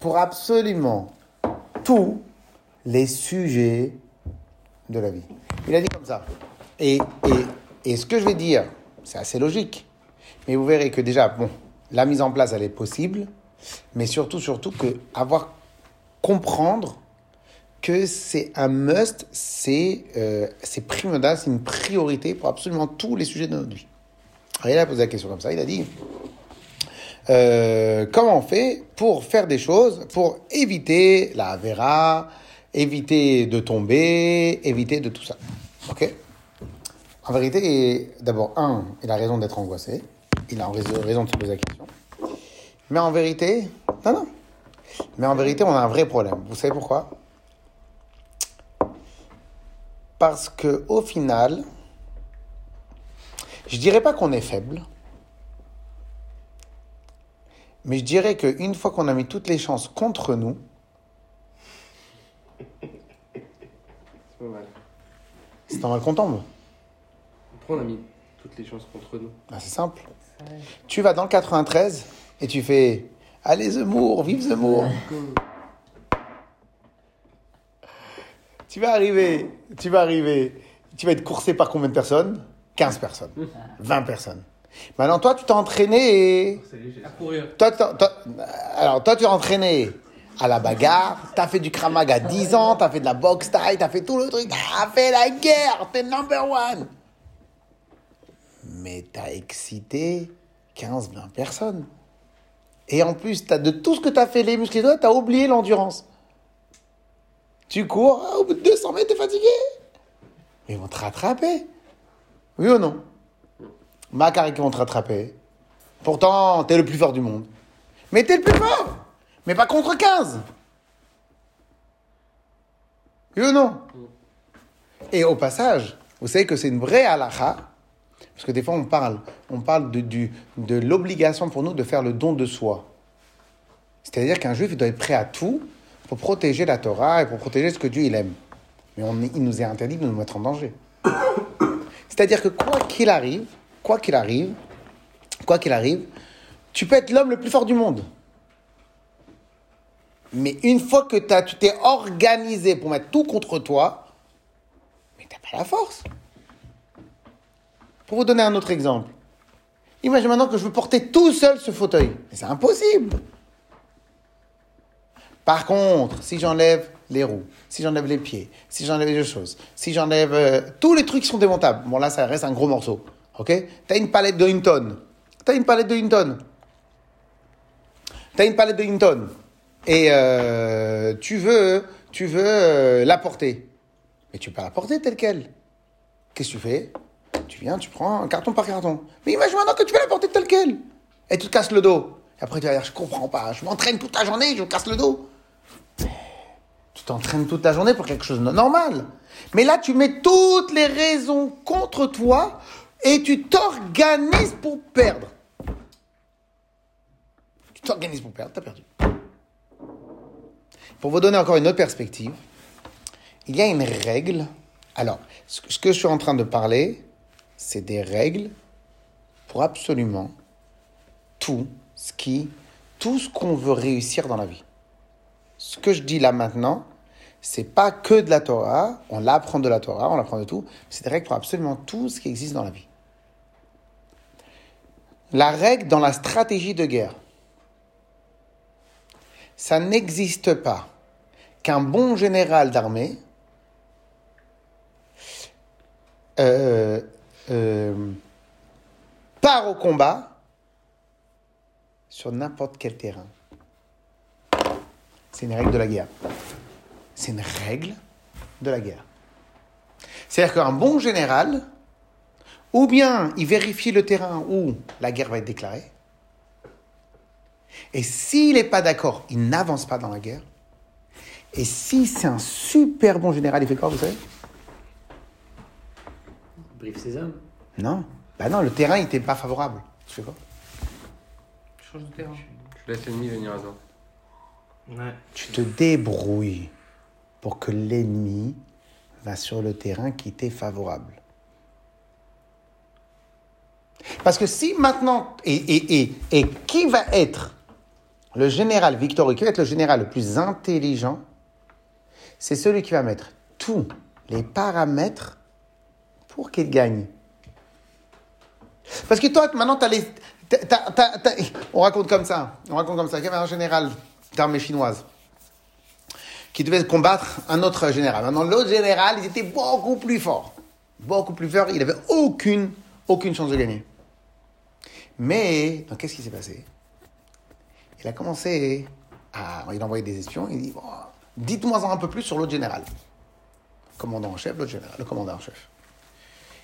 pour absolument tous les sujets de la vie. Il a dit comme ça. Et, et, et ce que je vais dire, c'est assez logique. Mais vous verrez que déjà, bon, la mise en place, elle est possible. Mais surtout, surtout, que avoir, comprendre que c'est un must, c'est euh, c'est une priorité pour absolument tous les sujets de notre vie. Alors, il a posé la question comme ça, il a dit euh, comment on fait pour faire des choses, pour éviter la vera, éviter de tomber, éviter de tout ça. Ok? En vérité, d'abord, un, il a raison d'être angoissé, il a raison de se poser la question. Mais en vérité, non, non. Mais en vérité, on a un vrai problème. Vous savez pourquoi? Parce que au final, je dirais pas qu'on est faible, mais je dirais qu'une fois qu'on a mis toutes les chances contre nous, C'est pas mal. c'est normal qu'on tombe. Pourquoi on a mis toutes les chances contre nous? Ah, c'est simple. Tu vas dans le 93 et tu fais Allez Zemmour, vive Zemmour. tu vas arriver, tu vas arriver, tu vas être coursé par combien de personnes? 15 personnes, 20 personnes. Maintenant, toi, tu t'es entraîné et... À courir. Toi, toi- toi- alors, toi, tu t'es entraîné à la bagarre, t'as fait du kramag à 10 ans, t'as fait de la boxe taille, t'as fait tout le truc, t'as fait la guerre, t'es number one. Mais t'as excité 15, 20 personnes. Et en plus, de tout ce que t'as fait, les muscles et tout, t'as oublié l'endurance. Tu cours, au bout de 200 mètres, t'es fatigué. Mais ils vont te rattraper. Oui ou non? Macari qui vont te rattraper. Pourtant, t'es le plus fort du monde. Mais t'es le plus fort Mais pas contre 15 Oui ou non? Et au passage, vous savez que c'est une vraie halakha, parce que des fois on parle, on parle de, du- de l'obligation pour nous de faire le don de soi. C'est-à-dire qu'un juif doit être prêt à tout pour protéger la Torah et pour protéger ce que Dieu il aime. Mais il nous est interdit de nous mettre en danger. C'est-à-dire que quoi qu'il arrive, quoi qu'il arrive, quoi qu'il arrive, tu peux être l'homme le plus fort du monde. Mais une fois que tu t'es organisé pour mettre tout contre toi, mais t'as pas la force. Pour vous donner un autre exemple. Imagine maintenant que je veux porter tout seul ce fauteuil. Mais c'est impossible. Par contre, si j'enlève les roues, si j'enlève les pieds, si j'enlève les choses, si j'enlève euh, tous les trucs qui sont démontables, bon là ça reste un gros morceau, ok? T'as une palette de une tonne, t'as une palette de une tonne, t'as une palette de une tonne, et euh, tu veux, tu veux euh, la porter, mais tu peux la porter telle quelle. Qu'est-ce que tu fais? Tu viens, tu prends un carton par carton. Mais imagine maintenant que tu veux la porter telle quelle, et tu te casses le dos. Et après tu vas dire, je comprends pas, je m'entraîne toute la journée, je me casse le dos. Tu t'entraînes toute la journée pour quelque chose de normal. Mais là, tu mets toutes les raisons contre toi et tu t'organises pour perdre. Tu t'organises pour perdre, t'as perdu. Pour vous donner encore une autre perspective, il y a une règle. Alors, ce que- ce que je suis en train de parler, c'est des règles pour absolument tout ce qui, tout ce qu'on veut réussir dans la vie ce que je dis là maintenant, c'est pas que de la Torah, on l'apprend de la Torah, on l'apprend de tout, c'est des règles pour absolument tout ce qui existe dans la vie. La règle dans la stratégie de guerre, ça n'existe pas qu'un bon général d'armée euh, euh, part au combat sur n'importe quel terrain. C'est une règle de la guerre. C'est une règle de la guerre. C'est-à-dire qu'un bon général, ou bien il vérifie le terrain où la guerre va être déclarée, et s'il n'est pas d'accord, il n'avance pas dans la guerre. Et si c'est un super bon général, il fait quoi, vous savez? Brief ses hommes. Non. Bah non, le terrain, il n'était pas favorable. Tu fais quoi? Change de terrain. Je laisse l'ennemi venir à toi. Ouais. Tu te débrouilles pour que l'ennemi va sur le terrain qui t'est favorable. Parce que si maintenant, et, et, et, qui va être Le général victorieux, qui va être le général le plus intelligent, c'est celui qui va mettre tous les paramètres pour qu'il gagne. Parce que toi, maintenant, t'as les, on raconte comme ça. On raconte comme ça. Il y avait un général d'armée chinoise qui devait combattre un autre général. Maintenant, l'autre général, il était beaucoup plus fort. Beaucoup plus fort. Il n'avait aucune, aucune chance de gagner. Mais, qu'est-ce qui s'est passé? Il a commencé à. Il a envoyé des espions. Il dit Dites-moi un peu plus sur l'autre général. Commandant en chef, l'autre général, le commandant en chef.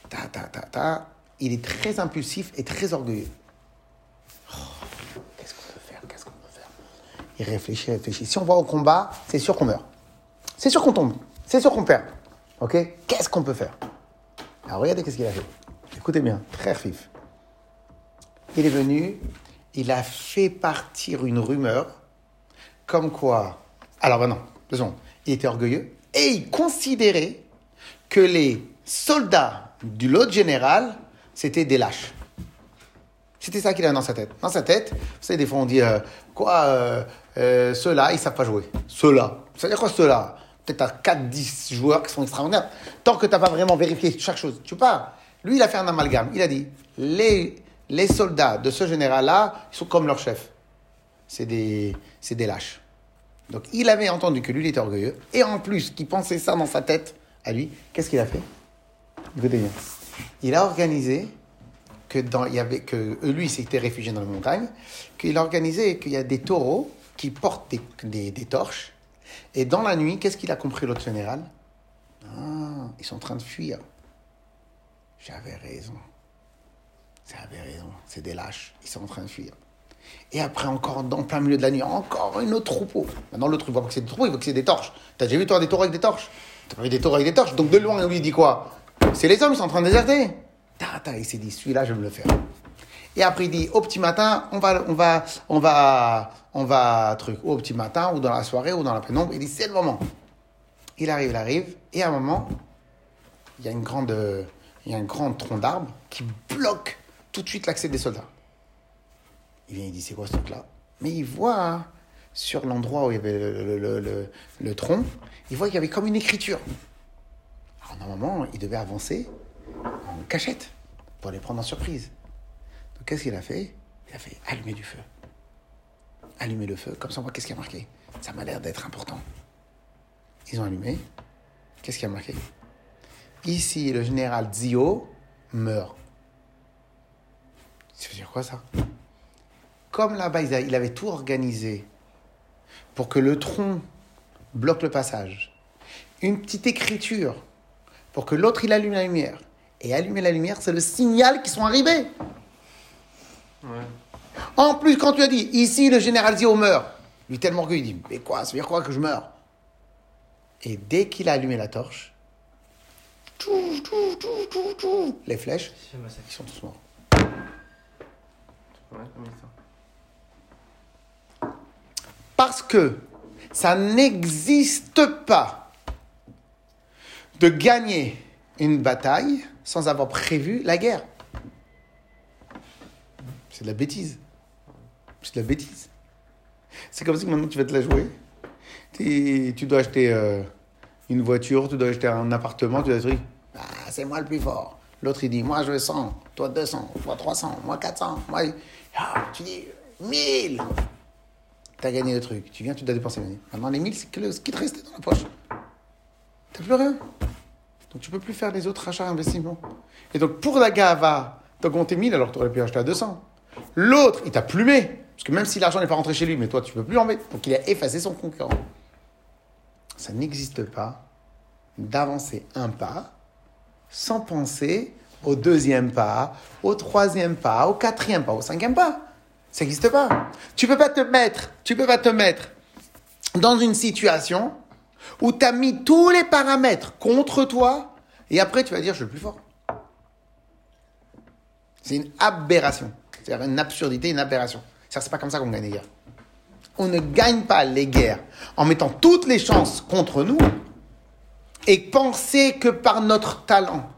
Ta, ta, ta, ta. Il est très impulsif et très orgueilleux. Oh, qu'est-ce qu'on peut faire Qu'est-ce qu'on peut faire? Il réfléchit, réfléchit. Si on va au combat, c'est sûr qu'on meurt. C'est sûr qu'on tombe. C'est sûr qu'on perd. Ok? Qu'est-ce qu'on peut faire? Alors regardez qu'est-ce qu'il a fait. Écoutez bien, très fif. Il est venu, il a fait partir une rumeur comme quoi. Alors maintenant, deux secondes. Il était orgueilleux et il considérait que les soldats du lot général, c'était des lâches. C'était ça qu'il avait dans sa tête. Dans sa tête, vous savez, des fois on dit euh, quoi, euh, euh, ceux-là, ils savent pas jouer. Ceux-là. Ça veut dire quoi ceux-là? Peut-être à 4-10 joueurs qui sont extraordinaires. Tant que tu n'as pas vraiment vérifié chaque chose, tu pas. Lui, il a fait un amalgame. Il a dit les, les soldats de ce général-là, ils sont comme leur chef. C'est des, des lâches. Donc il avait entendu que lui, il était orgueilleux. Et en plus, qu'il pensait ça dans sa tête à lui, qu'est-ce qu'il a fait? Bien. Il a organisé que dans, il y avait que lui s'était réfugié dans la montagne, qu'il a organisé qu'il y a des taureaux qui portent des, des- des torches. Et dans la nuit, qu'est-ce qu'il a compris l'autre général? Ah, ils sont en train de fuir. J'avais raison. J'avais raison. C'est des lâches. Ils sont en train de fuir. Et après, encore dans plein milieu de la nuit, encore une autre troupeau. Maintenant, l'autre, il voit que c'est des il voit que c'est des torches. T'as déjà vu, toi, des taureaux avec des torches? T'as pas vu des taureaux avec des torches? Donc, de loin, lui, dit quoi? C'est les hommes, ils sont en train de déserter. Tata, il s'est dit, celui-là, je vais me le faire. Et après, il dit, au petit matin, on va, on va, on va, on va, truc, au petit matin, ou dans la soirée, ou dans la pénombre. Il dit, c'est le moment. Il arrive, il arrive, et à un moment, il y a une grande, il y a un grand tronc d'arbre qui bloque tout de suite l'accès des soldats. Il vient, il dit, c'est quoi ce truc-là? Mais il voit sur l'endroit où il y avait le- le- le tronc, il voit qu'il y avait comme une écriture. Alors normalement, il devait avancer en cachette pour les prendre en surprise. Donc qu'est-ce qu'il a fait? Il a fait allumer du feu. Allumer le feu, comme ça on voit qu'est-ce qui a marqué. Ça m'a l'air d'être important. Ils ont allumé. Qu'est-ce qui a marqué? Ici, le général Zio meurt. Ça veut dire quoi ça? Comme là-bas, il avait tout organisé pour que le tronc bloque le passage. Une petite écriture pour que l'autre il allume la lumière. Et allumer la lumière, c'est le signal qu'ils sont arrivés. Ouais. En plus, quand tu as dit, ici le général Zio meurt, lui tellement orgueilleux, il dit, mais quoi, ça veut dire quoi que je meurs Et dès qu'il a allumé la torche, les flèches, ils sont tous morts. Parce que ça n'existe pas de gagner une bataille sans avoir prévu la guerre. C'est de la bêtise. C'est de la bêtise. C'est comme si maintenant tu vas te la jouer. Tu dois acheter euh, une voiture, tu dois acheter un appartement, tu dois dire ah, c'est moi le plus fort. L'autre il dit moi je veux 100, toi 200, toi 300, moi 400. Moi... Ah, tu dis 1000. T'as gagné le truc. Tu viens, tu dois dépenser 1000. Maintenant les 1000 c'est que ce qui te restait dans la poche. T'as plus rien. Donc tu peux plus faire les autres achats investissements. Et donc pour la gava, compté 1000 alors que tu aurais pu acheter à 200. L'autre, il t'a plumé. Parce que même si l'argent n'est pas rentré chez lui, mais toi tu peux plus en mettre. Donc il a effacé son concurrent. Ça n'existe pas d'avancer un pas sans penser au deuxième pas, au troisième pas, au quatrième pas, au cinquième pas. Ça n'existe pas. Tu peux pas te mettre, tu peux pas te mettre dans une situation où tu as mis tous les paramètres contre toi et après tu vas dire je suis plus fort. C'est une aberration. C'est-à-dire une absurdité, une aberration. C'est pas comme ça qu'on gagne les guerres. On ne gagne pas les guerres en mettant toutes les chances contre nous et penser que par notre talent,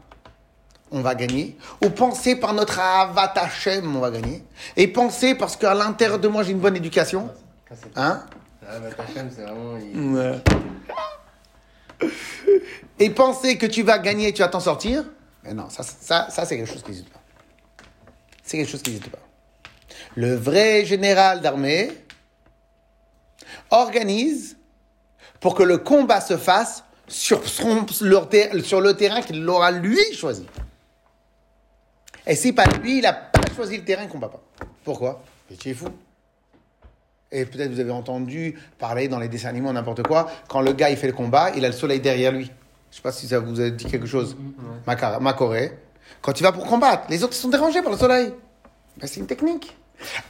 on va gagner, ou penser par notre avat Hashem, on va gagner, et penser parce qu'à l'intérieur de moi j'ai une bonne éducation, Hein c'est vraiment. Et penser que tu vas gagner et tu vas t'en sortir, mais non, ça, ça, ça c'est quelque chose qui n'existe pas. C'est quelque chose qui n'existe pas. Le vrai général d'armée organise pour que le combat se fasse sur, son- sur le terrain qu'il aura lui choisi. Et si pas lui, il n'a pas choisi le terrain, ne combat pas. Pourquoi? Mais tu es fou. Et peut-être vous avez entendu parler dans les dessins n'importe quoi, quand le gars il fait le combat, il a le soleil derrière lui. Je sais pas si ça vous a dit quelque chose. Maca- Macoré. Quand il va pour combattre, les autres sont dérangés par le soleil. Ben, c'est une technique.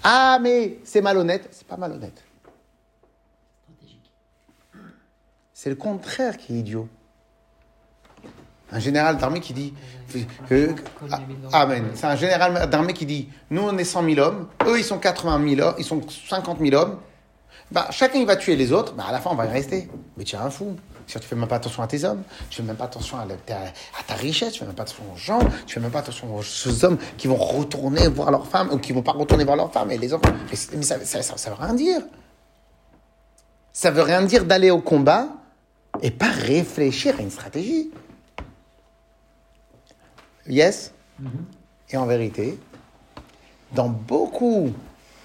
Ah mais c'est malhonnête. C'est pas malhonnête. C'est le contraire qui est idiot. Un général d'armée qui dit. ah, amen. C'est un général d'armée qui dit Nous, on est 100 000 hommes. Eux, ils sont 80 000 hommes. Ils sont 50 000 hommes. Bah, chacun, il va tuer les autres. Bah, à la fin, on va y rester. Mais tu es un fou. Si tu fais même pas attention à tes hommes, tu fais même pas attention à, la- ta, à ta richesse, tu fais même pas attention aux gens, tu fais même pas attention aux, hommes qui vont retourner voir leurs femmes ou qui vont pas retourner voir leurs femmes et les enfants. Mais, c'est- mais ça, ça, ça, ça veut rien dire. Ça veut rien dire d'aller au combat et pas réfléchir à une stratégie. Yes? Et en vérité, dans beaucoup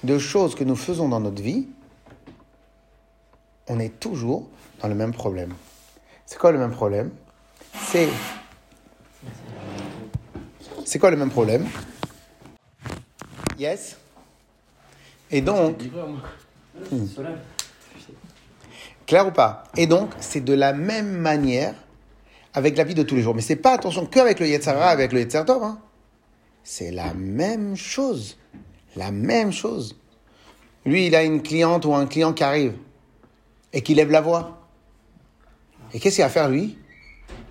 de choses que nous faisons dans notre vie, on est toujours dans le même problème. C'est quoi le même problème? C'est. C'est quoi le même problème? Yes? Et donc, clair ou pas? Et donc, c'est de la même manière avec la vie de tous les jours. Mais c'est pas, attention, qu'avec le Yetzara, avec le Yetzer hein. C'est la même chose. La même chose. Lui, il a une cliente ou un client qui arrive et qui lève la voix. Et qu'est-ce qu'il va faire, lui?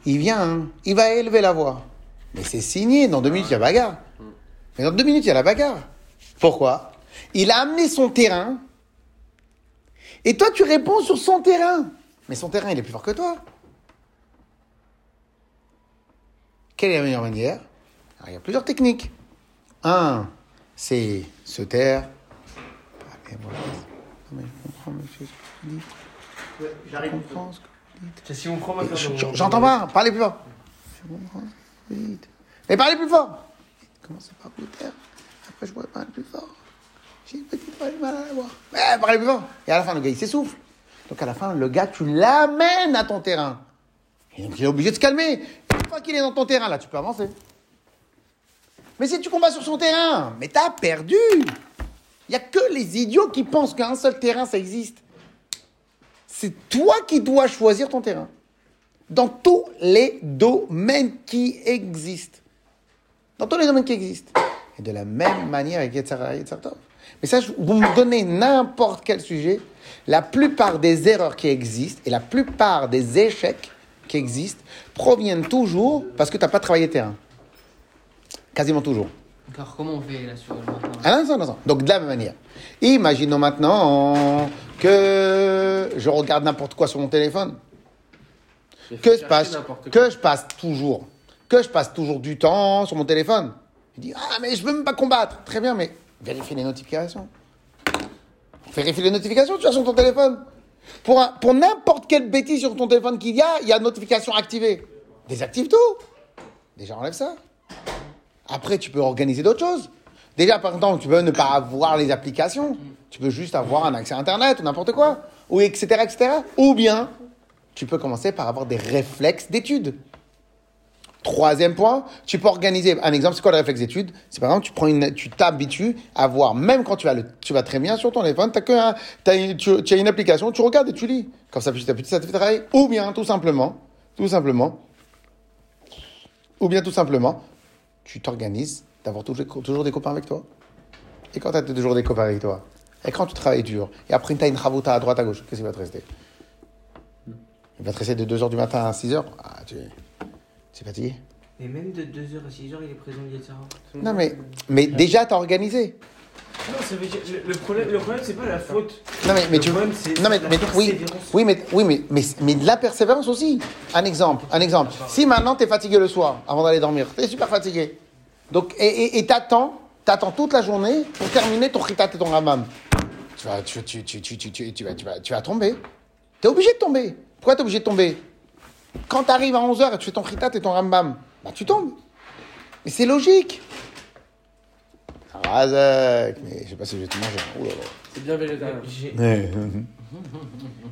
Il vient, hein, il va élever la voix. Mais c'est signé, dans deux minutes, il y a bagarre. Mais dans deux minutes, il y a la bagarre. Pourquoi? Il a amené son terrain et toi, tu réponds sur son terrain. Mais son terrain, il est plus fort que toi. Quelle est la meilleure manière Alors, Il y a plusieurs techniques. Un, c'est se taire. Ah. Non, mais J'arrive. Si on prend ma Je- je- J'entends pas, parlez plus fort. Dites. Mais parlez plus fort. Commencez par vous taire? Après, je pourrais parler plus fort. J'ai une petite mal mal à la voix. Mais parlez plus fort. Et à la fin, le gars, il s'essouffle. Donc, à la fin, le gars, tu l'amènes à ton terrain. Et donc, il est obligé de se calmer. Une fois qu'il est dans ton terrain, là, tu peux avancer. Mais si tu combats sur son terrain, mais t'as perdu. Il n'y a que les idiots qui pensent qu'un seul terrain, ça existe. C'est toi qui dois choisir ton terrain. Dans tous les domaines qui existent. Dans tous les domaines qui existent. Et de la même manière avec Yetzara et. Mais ça, vous me donnez n'importe quel sujet, la plupart des erreurs qui existent et la plupart des échecs qui existent proviennent toujours parce que tu n'as pas travaillé terrain. Quasiment toujours. Alors comment on fait là sur le maintenant l'instant. Donc de la même manière. Imaginons maintenant que je regarde n'importe quoi sur mon téléphone. Que je passe, que je passe toujours, que je passe toujours du temps sur mon téléphone. Je dis ah mais je veux même pas combattre. Très bien, mais vérifie les notifications. Vérifie les notifications, tu as sur ton téléphone. Pour, un- pour n'importe quelle bêtise sur ton téléphone qu'il y a, il y a notification activée. Désactive tout. Déjà enlève ça. Après, tu peux organiser d'autres choses. Déjà, par exemple, tu peux ne pas avoir les applications. Tu peux juste avoir un accès à Internet ou n'importe quoi. Ou etc., etc. Ou bien, tu peux commencer par avoir des réflexes d'études. Troisième point, tu peux organiser. Un exemple, c'est quoi le réflexe d'étude? C'est par exemple, tu prends une, tu t'habitues à voir, même quand tu vas, tu vas très bien sur ton téléphone, t'as que un- une, tu, as une application, tu regardes et tu lis. Comme ça, petit à petit, ça te fait travailler. Ou bien, tout simplement, tout simplement, ou bien tout simplement, tu t'organises d'avoir toujours, toujours des copains avec toi. Et quand tu as toujours des copains avec toi, et quand tu travailles dur, et après tu as une ravota à droite, à gauche, qu'est-ce qui va te rester? Il va te rester de 2h du matin à 6h Ah, tu es fatigué Et même de 2h à 6h, il est présent. Non, mais, mais déjà, tu as organisé. Non, ça veut dire. Le, le problème, le problème c'est pas la faute. Non, mais, mais Le tu problème, c'est Non, mais, mais oui, oui, mais, oui mais, mais, mais de la persévérance aussi. Un exemple, un exemple. Si maintenant tu es fatigué le soir, avant d'aller dormir, tu es super fatigué. Donc, et t'attends, t'attends toute la journée pour terminer ton chitat et ton ramam. tu vas, tu, tu, tu, tu, tu, tu, tu vas, tu, vas, tu vas tomber. Tu es obligé de tomber. Pourquoi tu es obligé de tomber? Quand tu arrives à 11h et tu fais ton fritat et ton rambam, bah, tu tombes. Mais c'est logique. Razak, mais je sais pas si je vais te manger. C'est bien végétarien. Ouais.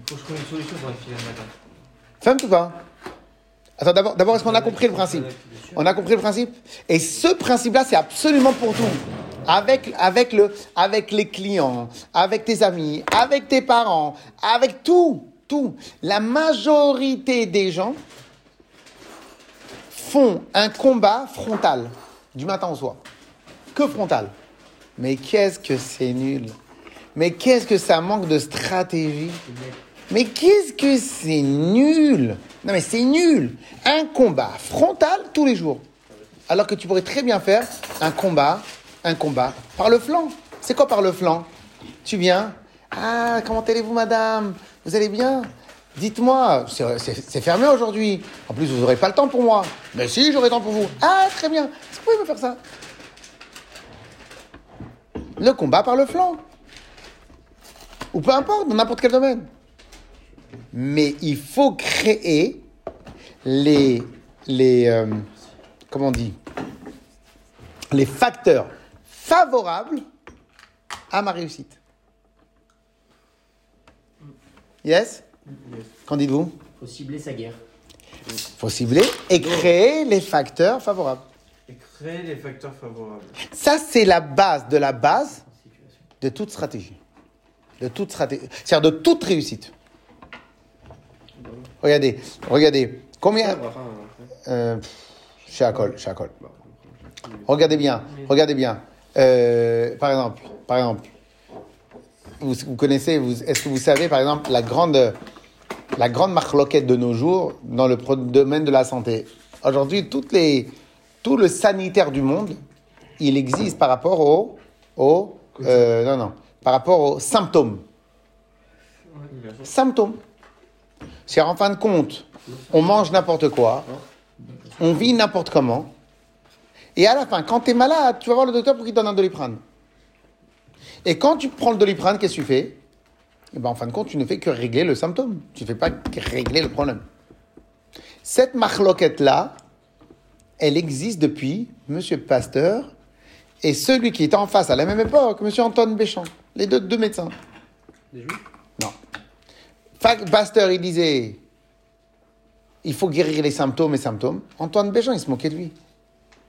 Faut que je trouve une solution pour matin. Femme ou pas Attends, d'abord, d'abord est-ce qu'on a compris le principe? On a compris le principe? Et ce principe-là, c'est absolument pour tout. Avec, avec, le, avec les clients, avec tes amis, avec tes parents, avec tout, tout. La majorité des gens font un combat frontal, du matin au soir. Que frontal. Mais qu'est-ce que c'est nul. Mais qu'est-ce que ça manque de stratégie. Mais qu'est-ce que c'est nul Non mais c'est nul Un combat frontal tous les jours. Alors que tu pourrais très bien faire un combat, un combat par le flanc. C'est quoi par le flanc? Tu viens Ah, comment allez-vous madame? Vous allez bien Dites-moi, c'est- fermé aujourd'hui. En plus, vous n'aurez pas le temps pour moi. Mais si, j'aurai le temps pour vous. Ah, très bien. Est-ce que vous pouvez me faire ça Le combat par le flanc. Ou peu importe, dans n'importe quel domaine mais il faut créer les, les euh, comment on dit, les facteurs favorables à ma réussite. Yes? Qu'en dites-vous? Faut cibler sa guerre. Il faut cibler et créer les facteurs favorables. Et créer les facteurs favorables. Ça, c'est la base de la base de toute stratégie. De toute stratégie. C'est-à-dire de toute réussite. Regardez, regardez. Combien. Euh, chez Acol, chez Acol. Regardez bien, regardez bien. Euh, par exemple, par exemple, vous, vous connaissez, vous, est-ce que vous savez, par exemple, la grande, la grande marloquette de nos jours dans le domaine de la santé? Aujourd'hui, toutes les, tout le sanitaire du monde, il existe par rapport au, au euh, non, non, par rapport aux symptômes. Symptômes. C'est en fin de compte, on mange n'importe quoi, on vit n'importe comment, et à la fin, quand tu es malade, tu vas voir le docteur pour qu'il te donne un doliprane. Et quand tu prends le doliprane, qu'est-ce que tu fais? Eh ben, En fin de compte, tu ne fais que régler le symptôme. Tu ne fais pas que régler le problème. Cette marloquette-là, elle existe depuis M. Pasteur et celui qui était en face à la même époque, M. Antoine Béchamp, les deux, deux médecins. Des juifs? Non. Pasteur, il disait, il faut guérir les symptômes et symptômes. Antoine Béjean, il se moquait de lui.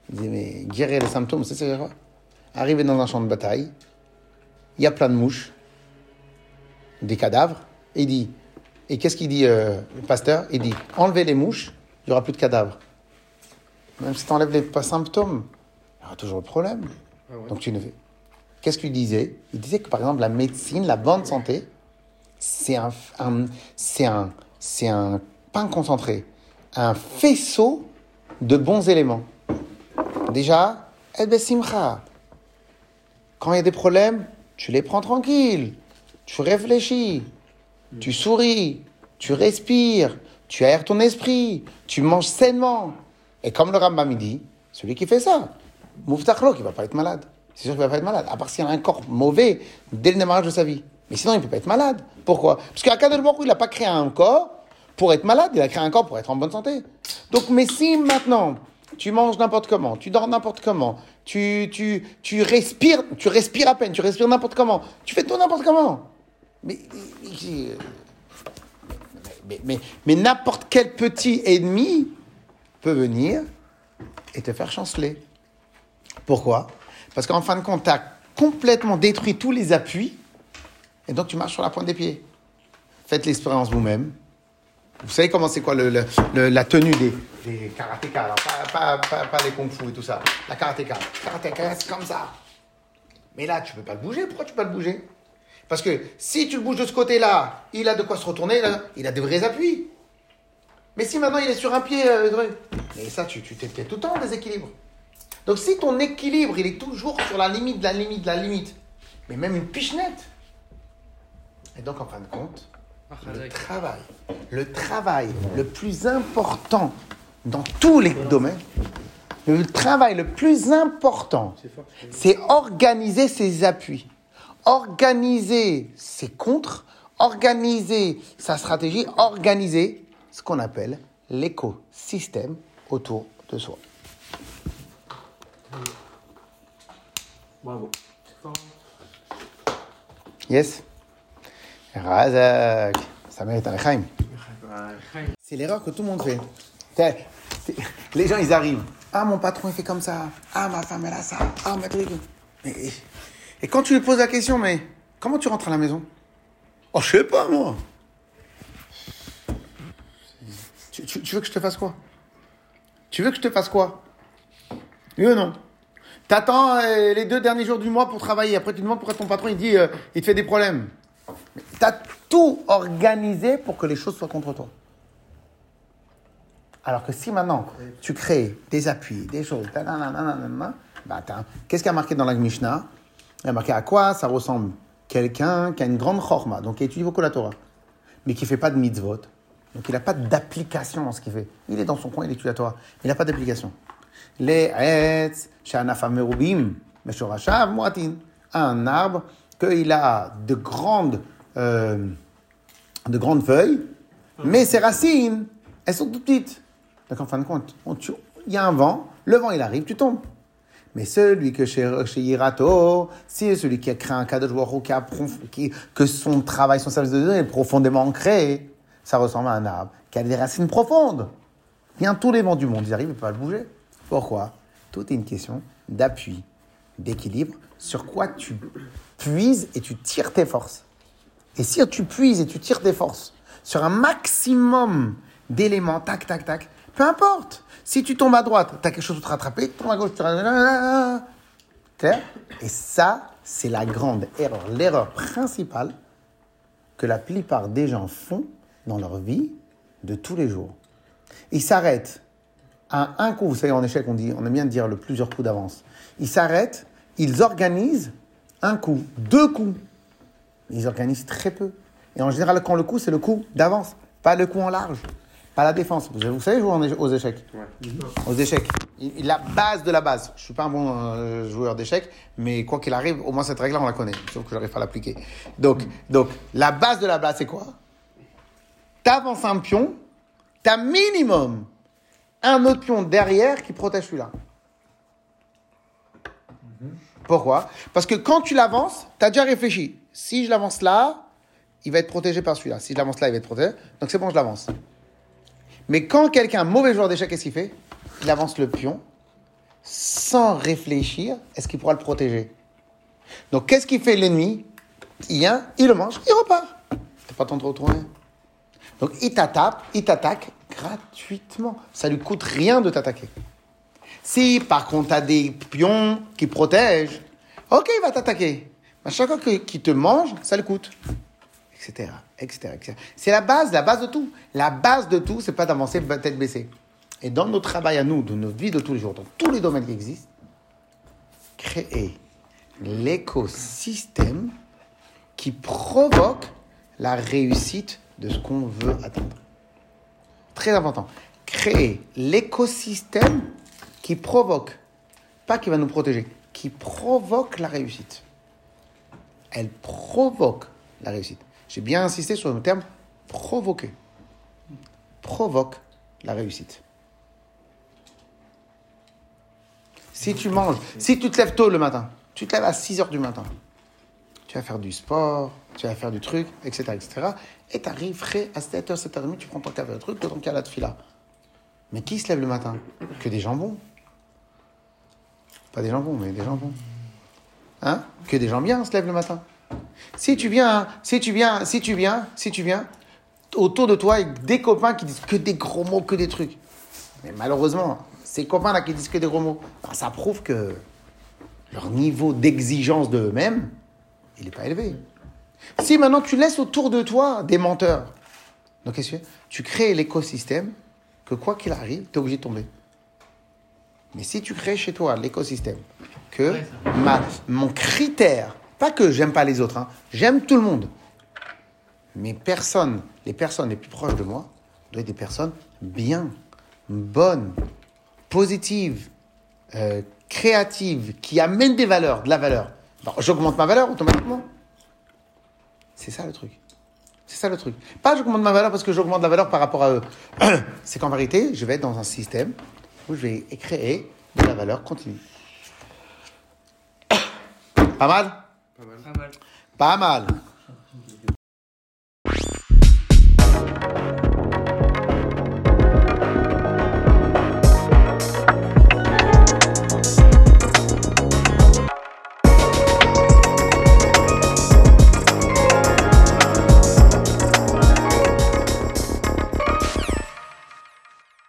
Il disait, mais guérir les symptômes, ça c'est quoi Arriver dans un champ de bataille, il y a plein de mouches, des cadavres, et il dit, et qu'est-ce qu'il dit, euh, le pasteur? Il dit, enlevez les mouches, il n'y aura plus de cadavres. Même si tu enlèves les pas symptômes, il y aura toujours le problème. Ah ouais. Donc tu ne fais. Qu'est-ce qu'il disait? Il disait que par exemple la médecine, la bonne santé, c'est un, un- c'est un, c'est un pain concentré, un faisceau de bons éléments. Déjà, eh ben simcha. Quand il y a des problèmes, tu les prends tranquilles, tu réfléchis, tu souris, tu respires, tu aères ton esprit, tu manges sainement. Et comme le Rambam il dit, celui qui fait ça, Mouftachlo, qui va pas être malade. C'est sûr qu'il va pas être malade, à part s'il a un corps mauvais dès le démarrage de sa vie. Mais sinon, il peut pas être malade. Pourquoi? Parce Baruch Hu, il n'a pas créé un corps pour être malade, il a créé un corps pour être en bonne santé. Donc, mais si maintenant, tu manges n'importe comment, tu dors n'importe comment, tu, respires, tu respires à peine, tu respires n'importe comment, tu fais tout n'importe comment. Mais, mais n'importe quel petit ennemi peut venir et te faire chanceler. Pourquoi? Parce qu'en fin de compte, tu as complètement détruit tous les appuis et donc tu marches sur la pointe des pieds. Faites l'expérience vous-même. Vous savez comment c'est quoi le, la tenue des, des karatékas, pas, pas, pas, les kung fu et tout ça. La karatéka. Karatéka, c'est comme ça. Mais là, tu peux pas le bouger. Pourquoi tu peux pas le bouger? Parce que si tu le bouges de ce côté-là, il a de quoi se retourner, là, il a de vrais appuis. Mais si maintenant il est sur un pied, euh, mais ça, tu tu t'es t'es tout le temps en déséquilibre. Donc si ton équilibre, il est toujours sur la limite, la limite, la limite, mais même une pichenette. Et donc en fin de compte, le travail, le travail le plus important dans tous les domaines, le travail le plus important, c'est organiser ses appuis, organiser ses contres, organiser sa stratégie, organiser ce qu'on appelle l'écosystème autour de soi. Bravo. Yes Razak Ça mérite un Echaim. C'est l'erreur que tout le monde fait. Les gens, ils arrivent. Ah, mon patron, il fait comme ça. Ah, ma femme, elle a ça. Ah, ma truc. Et, et quand tu lui poses la question, mais comment tu rentres à la maison? Oh, je sais pas, moi. Tu, tu- tu veux que je te fasse quoi? Tu veux que je te fasse quoi? Oui ou non T'attends euh, les deux derniers jours du mois pour travailler. Après, tu demandes pourquoi ton patron, il dit, euh, il te fait des problèmes. T'as tout organisé pour que les choses soient contre toi. Alors que si maintenant tu crées des appuis, des choses, bah qu'est-ce qu'il y a marqué dans la Mishnah? Il y a marqué à quoi ça ressemble? Quelqu'un qui a une grande chorma, donc qui étudie beaucoup la Torah, mais qui ne fait pas de mitzvot, donc il n'a pas d'application dans ce qu'il fait. Il est dans son coin, il étudie la Torah, il n'a pas d'application. Les etz, shanafam merubim, meshorashav moatin. Un arbre qu'il a de grandes, euh, de grandes feuilles, mais ses racines, elles sont tout petites. Donc en fin de compte, il y a un vent, le vent il arrive, tu tombes. Mais celui que chez, chez Hirato, c'est celui qui a créé un cadeau de qui a qui- que son travail, son service de Dieu est profondément ancré. Ça ressemble à un arbre qui a des racines profondes. Bien tous les vents du monde, ils arrivent, ils ne peuvent pas le bouger. Pourquoi? Tout est une question d'appui, d'équilibre, sur quoi tu puises et tu tires tes forces. Et si tu puises et tu tires tes forces sur un maximum d'éléments, tac, tac, tac, peu importe. Si tu tombes à droite, tu as quelque chose à te rattraper, tu tombes à gauche, tu Clair Et ça, c'est la grande erreur, l'erreur principale que la plupart des gens font dans leur vie de tous les jours. Ils s'arrêtent à un coup, vous savez, en échec, on, dit, on aime bien dire le plusieurs coups d'avance. Ils s'arrêtent, ils organisent un coup, deux coups. Ils organisent très peu. Et en général, quand le coup, c'est le coup d'avance, pas le coup en large, pas la défense. Vous, savez jouer aux échecs Aux échecs. La base de la base. Je suis pas un bon euh, joueur d'échecs, mais quoi qu'il arrive, au moins cette règle-là, on la connaît. Sauf que j'arrive pas à l'appliquer. Donc, donc, la base de la base, c'est quoi? T'avances un pion, t'as minimum un autre pion derrière qui protège celui-là. Pourquoi? Parce que quand tu l'avances, tu as déjà réfléchi. Si je l'avance là, il va être protégé par celui-là. Si je l'avance là, il va être protégé. Donc c'est bon, je l'avance. Mais quand quelqu'un, mauvais joueur d'échecs, qu'est-ce qu'il fait? Il avance le pion sans réfléchir. Est-ce qu'il pourra le protéger? Donc qu'est-ce qu'il fait l'ennemi? Il vient, il le mange, il repart. T'as pas temps de retourner. Donc il t'attaque, il t'attaque gratuitement. Ça lui coûte rien de t'attaquer. Si par contre tu as des pions qui protègent, ok, il va t'attaquer. À chaque fois qu'il te mange, ça le coûte. Etc. etc., etc. C'est la base, la base de tout. La base de tout, c'est pas d'avancer tête baissée. Et dans notre travail à nous, dans notre vie de tous les jours, dans tous les domaines qui existent, créer l'écosystème qui provoque la réussite de ce qu'on veut atteindre. Très important. Créer l'écosystème qui provoque, pas qui va nous protéger, qui provoque la réussite. Elle provoque la réussite. J'ai bien insisté sur le terme provoquer. Provoque la réussite. Si tu manges, si tu te lèves tôt le matin, tu te lèves à 6 heures du matin, tu vas faire du sport, tu vas faire du truc, etc., etc. Et tu arrives frais à 7h, 7h30, tu prends ton café, le truc, ton cas de fila. Mais qui se lève le matin? Que des jambons. Pas des jambons, mais des jambons. Hein? Que des gens bien se lèvent le matin. Si tu viens, si tu viens, si tu viens, si tu viens, autour de toi, des copains qui disent que des gros mots, que des trucs. Mais malheureusement, ces copains-là qui disent que des gros mots, ben, ça prouve que leur niveau d'exigence de eux-mêmes, il n'est pas élevé. Si maintenant tu laisses autour de toi des menteurs, donc Tu crées l'écosystème que quoi qu'il arrive, tu es obligé de tomber. Mais si tu crées chez toi l'écosystème que Ouais, ma, mon critère, pas que j'aime pas les autres, hein, j'aime tout le monde, mais personne, les personnes les plus proches de moi doivent être des personnes bien, bonnes, positives, euh, créatives, qui amènent des valeurs, de la valeur. J'augmente ma valeur automatiquement. C'est ça le truc. C'est ça le truc. Pas j'augmente ma valeur parce que j'augmente la valeur par rapport à eux. C'est qu'en vérité, je vais être dans un système où je vais créer de la valeur continue. Pas mal? Pas mal. Pas mal. Pas mal.